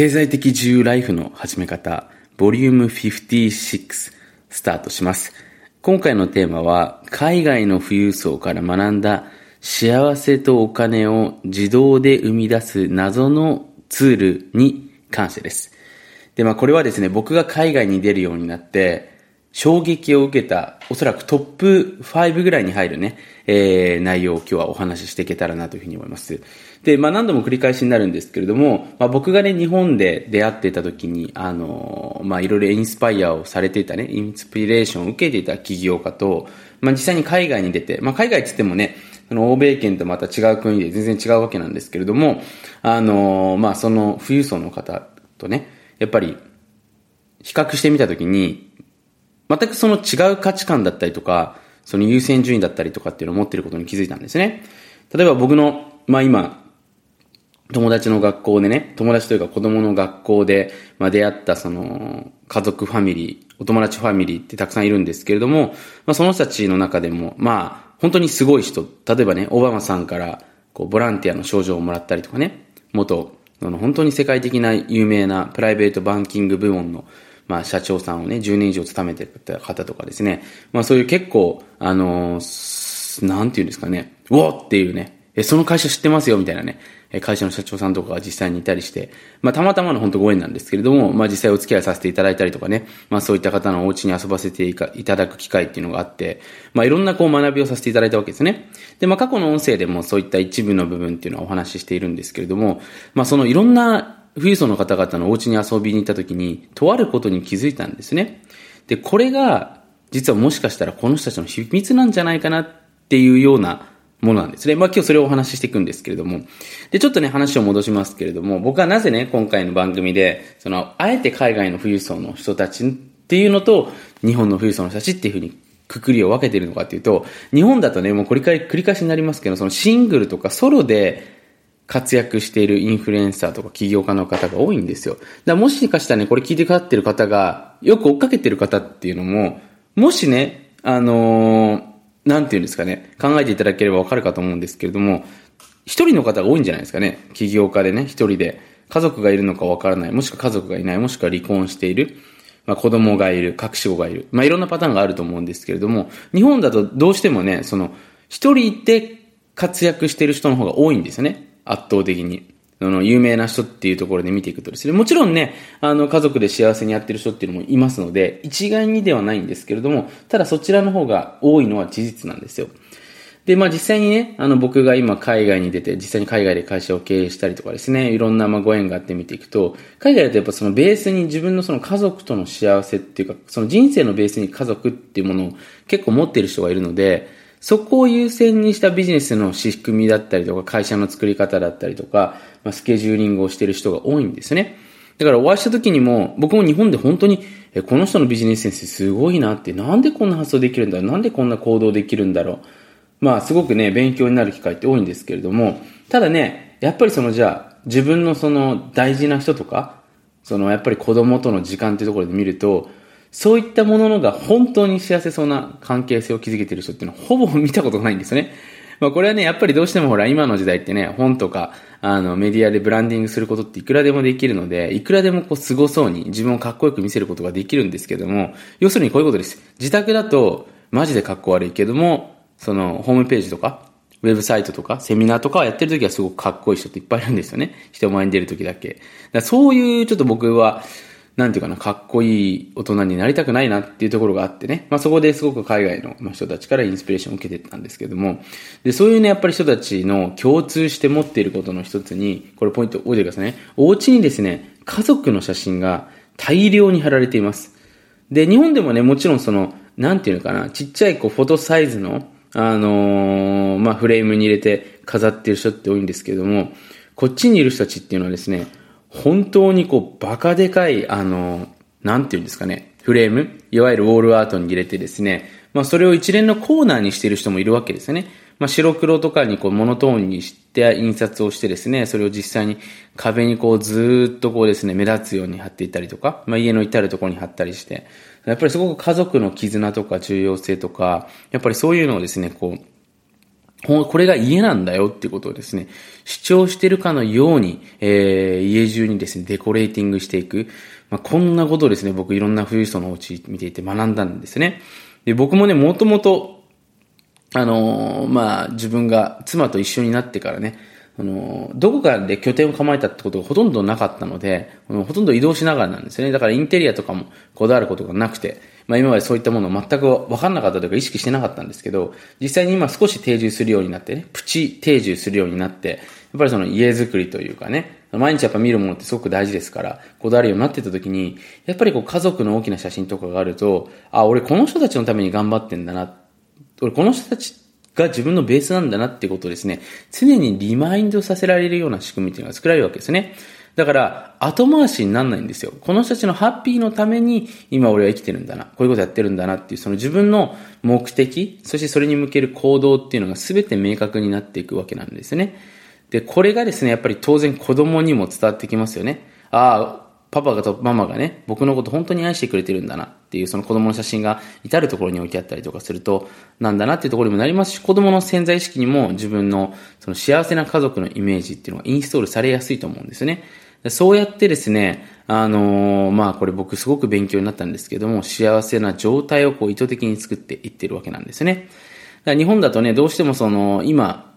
経済的自由ライフの始め方、ボリューム56スタートします。今回のテーマは、海外の富裕層から学んだ幸せとお金を自動で生み出す謎のツールに関してです。で、まあこれはですね、僕が海外に出るようになって、衝撃を受けた、おそらくトップ5ぐらいに入るね、えー、内容を今日はお話ししていけたらなというふうに思います。で、まあ何度も繰り返しになるんですけれども、まあ僕がね、日本で出会ってた時に、あの、まあいろいろインスパイアをされていたね、インスピレーションを受けていた起業家と、まあ実際に海外に出て、まあ海外って言ってもね、その欧米圏とまた違う国で全然違うわけなんですけれども、あの、まあその富裕層の方とね、やっぱり比較してみた時に、全くその違う価値観だったりとか、その優先順位だったりとかっていうのを持ってることに気づいたんですね。例えば僕の、まあ今、友達の学校でね、友達というか子供の学校で、まあ、出会ったその、家族ファミリー、お友達ファミリーってたくさんいるんですけれども、まあ、その人たちの中でも、まあ、本当にすごい人、例えばね、オバマさんから、こう、ボランティアの賞状をもらったりとかね、元、の、本当に世界的な有名なプライベートバンキング部門のまあ、社長さんをね、10年以上勤めてた方とかですね、まあ、そういう結構、あのー、なんていうんですかね、うおっていうね、え、その会社知ってますよ、みたいなね、会社の社長さんとかが実際にいたりして、まあ、たまたまの本当ご縁なんですけれども、まあ、実際お付き合いさせていただいたりとかね、まあ、そういった方のお家に遊ばせていただく機会っていうのがあって、まあ、いろんなこう学びをさせていただいたわけですね。で、まあ、過去の音声でもそういった一部の部分っていうのはお話ししているんですけれども、まあ、そのいろんな富裕層の方々のお家に遊びに行った時に、とあることに気づいたんですね。で、これが、実はもしかしたらこの人たちの秘密なんじゃないかなっていうようなものなんですね。まあ今日それをお話ししていくんですけれども。で、ちょっとね、話を戻しますけれども、僕はなぜね、今回の番組で、その、あえて海外の富裕層の人たちっていうのと、日本の富裕層の人たちっていうふうにくくりを分けているのかっていうと、日本だとね、もう繰り返繰り返しになりますけど、そのシングルとかソロで活躍しているインフルエンサーとか起業家の方が多いんですよ。だからもしかしたらね、これ聞いてかかってる方が、よく追っかけてる方っていうのも、もしね、あのー、なんていうんですかね、考えていただければわかるかと思うんですけれども、一人の方が多いんじゃないですかね。起業家でね、一人で。家族がいるのかわからない。もしくは家族がいない。もしくは離婚している。まあ子供がいる。隠し子がいる。まあいろんなパターンがあると思うんですけれども、日本だとどうしてもね、その、一人で活躍している人の方が多いんですよね。圧倒的に。あの、有名な人っていうところで見ていくとですね、もちろんね、あの、家族で幸せにやってる人っていうのもいますので、一概にではないんですけれども、ただそちらの方が多いのは事実なんですよ。で、まあ実際にね、あの僕が今海外に出て、実際に海外で会社を経営したりとかですね、いろんなまご縁があって見ていくと、海外だとやっぱそのベースに自分のその家族との幸せっていうか、その人生のベースに家族っていうものを結構持っている人がいるので、そこを優先にしたビジネスの仕組みだったりとか、会社の作り方だったりとか、まあ、スケジューリングをしている人が多いんですね。だからお会いした時にも、僕も日本で本当に、え、この人のビジネスセンスすごいなって、なんでこんな発想できるんだろうなんでこんな行動できるんだろうまあ、すごくね、勉強になる機会って多いんですけれども、ただね、やっぱりそのじゃあ、自分のその大事な人とか、そのやっぱり子供との時間っていうところで見ると、そういったもののが本当に幸せそうな関係性を築けてる人っていうのはほぼ見たことないんですよね。まあこれはね、やっぱりどうしてもほら今の時代ってね、本とか、あのメディアでブランディングすることっていくらでもできるので、いくらでもこう凄そうに自分をかっこよく見せることができるんですけども、要するにこういうことです。自宅だとマジでかっこ悪いけども、そのホームページとか、ウェブサイトとか、セミナーとかをやってる時はすごくかっこいい人っていっぱいいるんですよね。人前に出る時だけ。だそういうちょっと僕は、なんていうかな、かっこいい大人になりたくないなっていうところがあってね。まあそこですごく海外の人たちからインスピレーションを受けてたんですけども。で、そういうね、やっぱり人たちの共通して持っていることの一つに、これポイント覚えてくださいね。お家にですね、家族の写真が大量に貼られています。で、日本でもね、もちろんその、なんていうのかな、ちっちゃいこうフォトサイズの、あのー、まあフレームに入れて飾ってる人って多いんですけども、こっちにいる人たちっていうのはですね、本当にこう、バカでかい、あの、なんていうんですかね、フレーム、いわゆるウォールアートに入れてですね、まあそれを一連のコーナーにしている人もいるわけですよね。まあ白黒とかにこうモノトーンにして印刷をしてですね、それを実際に壁にこうずっとこうですね、目立つように貼っていたりとか、まあ家の至るところに貼ったりして、やっぱりすごく家族の絆とか重要性とか、やっぱりそういうのをですね、こう、これが家なんだよっていうことをですね、主張してるかのように、えー、家中にですね、デコレーティングしていく。まあ、こんなことをですね、僕いろんな富裕層のお家見ていて学んだんですね。で、僕もね、もともと、あのー、まあ、自分が妻と一緒になってからね、あの、どこかで拠点を構えたってことがほとんどなかったので、ほとんど移動しながらなんですよね。だからインテリアとかもこだわることがなくて、まあ今までそういったものを全く分かんなかったというか意識してなかったんですけど、実際に今少し定住するようになってね、プチ定住するようになって、やっぱりその家づくりというかね、毎日やっぱ見るものってすごく大事ですから、こだわるようになってた時に、やっぱりこう家族の大きな写真とかがあると、あ、俺この人たちのために頑張ってんだな。俺この人たちが自分のベースなんだなってことをですね、常にリマインドさせられるような仕組みっていうのが作られるわけですね。だから、後回しにならないんですよ。この人たちのハッピーのために、今俺は生きてるんだな。こういうことやってるんだなっていう、その自分の目的、そしてそれに向ける行動っていうのが全て明確になっていくわけなんですね。で、これがですね、やっぱり当然子供にも伝わってきますよね。ああ、パパがとママがね、僕のこと本当に愛してくれてるんだなっていうその子供の写真が至るところに置いてあったりとかすると、なんだなっていうところにもなりますし、子供の潜在意識にも自分のその幸せな家族のイメージっていうのがインストールされやすいと思うんですよね。そうやってですね、あのー、まあこれ僕すごく勉強になったんですけども、幸せな状態をこう意図的に作っていってるわけなんですね。日本だとね、どうしてもその、今、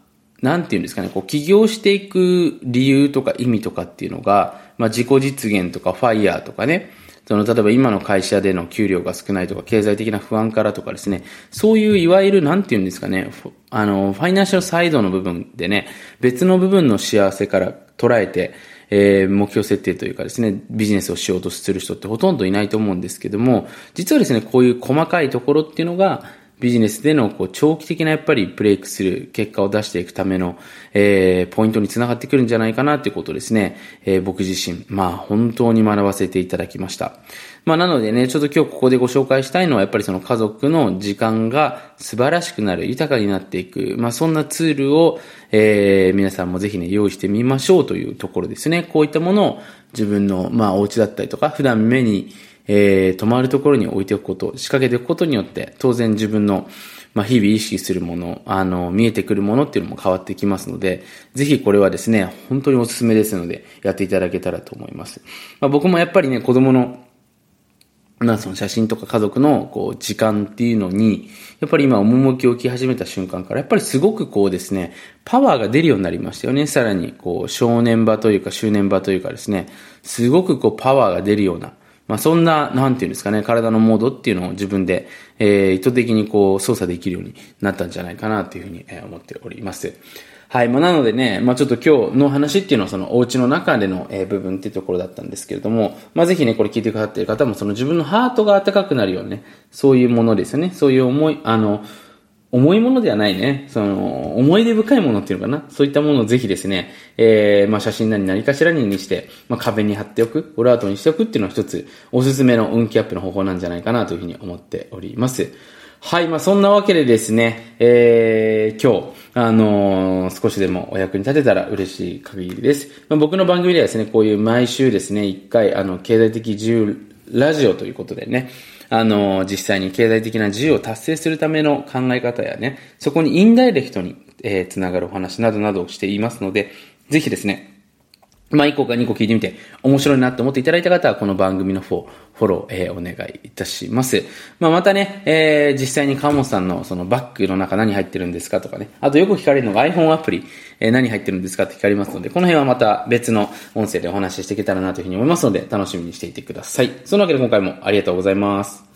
なんていうんですかね、こう起業していく理由とか意味とかっていうのが、まあ自己実現とかファイヤーとかね、その、例えば今の会社での給料が少ないとか、経済的な不安からとかですね、そういういわゆる、なんていうんですかね、あの、ファイナンシャルサイドの部分でね、別の部分の幸せから捉えて、えー、目標設定というかですね、ビジネスをしようとする人ってほとんどいないと思うんですけども、実はですね、こういう細かいところっていうのが、ビジネスでのこう長期的なやっぱりブレイクする結果を出していくための、えー、ポイントにつながってくるんじゃないかなということですね、えー、僕自身、まあ本当に学ばせていただきました。まあなのでね、ちょっと今日ここでご紹介したいのはやっぱりその家族の時間が素晴らしくなる、豊かになっていく、まあそんなツールを、えー、皆さんもぜひね、用意してみましょうというところですね。こういったものを自分の、まあお家だったりとか、普段目にえー、泊まるところに置いておくこと、仕掛けておくことによって、当然自分の、まあ、日々意識するもの、あの、見えてくるものっていうのも変わってきますので、ぜひこれはですね、本当におすすめですので、やっていただけたらと思います。まあ、僕もやっぱりね、子供の、まあその写真とか家族のこう時間っていうのに、やっぱり今趣を置き始めた瞬間から、やっぱりすごくこうですね、パワーが出るようになりましたよね。さらにこう少年場というか周年場というかですね、すごくこうパワーが出るような、まあ、そんな、なんていうんですかね、体のモードっていうのを自分で、えー、意図的にこう操作できるようになったんじゃないかなというふうに思っております。はい。まあ、なのでね、まあ、ちょっと今日の話っていうのはそのお家の中での、え部分っていうところだったんですけれども、まあ、ぜひね、これ聞いてくださっている方もその自分のハートが温かくなるようなね、そういうものですよね。そういう思い、あの、重いものではないね、その、思い出深いものっていうのかな。そういったものをぜひですね、えー、まあ写真なり何かしらににして、まあ壁に貼っておく、オラートにしておくっていうのは一つ、おすすめの運気アップの方法なんじゃないかなというふうに思っております。はい、まあそんなわけでですね、えー、今日、あのー、少しでもお役に立てたら嬉しい限りです。まあ、僕の番組ではですね、こういう毎週ですね、一回、あの、経済的自由ラジオということでね、あの、実際に経済的な自由を達成するための考え方やね、そこにインダイレクトに、えー、つながるお話などなどをしていますので、ぜひですね、まあ、1個か2個聞いてみて、面白いなと思っていただいた方は、この番組の方、フォロー、えー、お願いいたします。まあ、またね、えー、実際に川本さんのそのバッグの中何入ってるんですかとかね、あとよく聞かれるのが iPhone アプリ、えー、何入ってるんですかって聞かれますので、この辺はまた別の音声でお話ししていけたらなというふうに思いますので、楽しみにしていてください。そのわけで今回もありがとうございます。